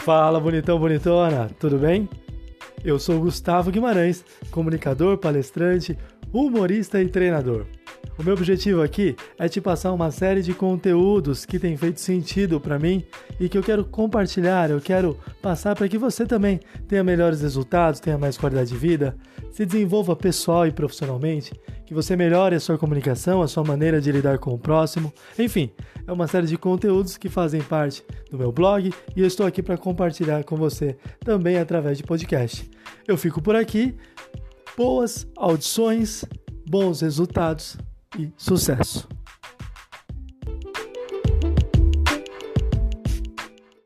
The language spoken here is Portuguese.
Fala, bonitão, bonitona, tudo bem? Eu sou Gustavo Guimarães, comunicador, palestrante, humorista e treinador. O meu objetivo aqui é te passar uma série de conteúdos que tem feito sentido para mim e que eu quero compartilhar, eu quero passar para que você também tenha melhores resultados, tenha mais qualidade de vida, se desenvolva pessoal e profissionalmente, que você melhore a sua comunicação, a sua maneira de lidar com o próximo. Enfim, é uma série de conteúdos que fazem parte do meu blog e eu estou aqui para compartilhar com você também através de podcast. Eu fico por aqui. Boas audições, bons resultados e sucesso!